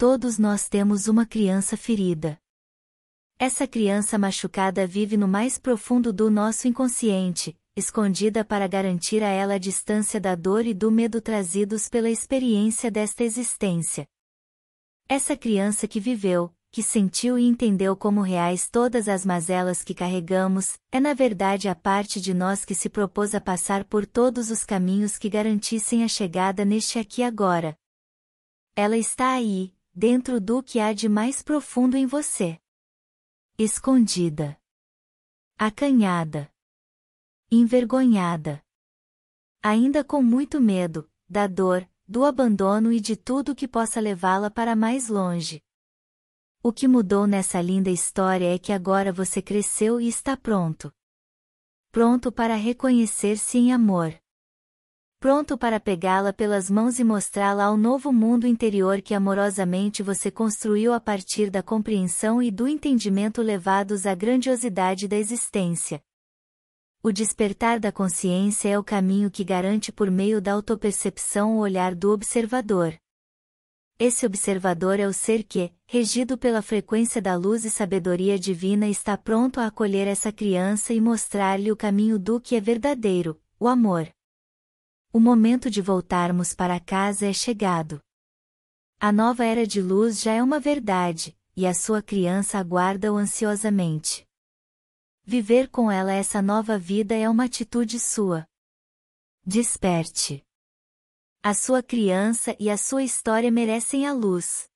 todos nós temos uma criança ferida. Essa criança machucada vive no mais profundo do nosso inconsciente, escondida para garantir a ela a distância da dor e do medo trazidos pela experiência desta existência. Essa criança que viveu, que sentiu e entendeu como reais todas as mazelas que carregamos, é na verdade a parte de nós que se propôs a passar por todos os caminhos que garantissem a chegada neste aqui agora. Ela está aí, dentro do que há de mais profundo em você. Escondida. Acanhada. Envergonhada. Ainda com muito medo, da dor, do abandono e de tudo que possa levá-la para mais longe. O que mudou nessa linda história é que agora você cresceu e está pronto. Pronto para reconhecer-se em amor. Pronto para pegá-la pelas mãos e mostrá-la ao novo mundo interior que amorosamente você construiu a partir da compreensão e do entendimento levados à grandiosidade da existência. O despertar da consciência é o caminho que garante por meio da autopercepção o olhar do observador. Esse observador é o ser que, regido pela frequência da luz e sabedoria divina, está pronto a acolher essa criança e mostrar-lhe o caminho do que é verdadeiro, o amor. O momento de voltarmos para casa é chegado. A nova era de luz já é uma verdade, e a sua criança aguarda-o ansiosamente. Viver com ela essa nova vida é uma atitude sua. Desperte. A sua criança e a sua história merecem a luz.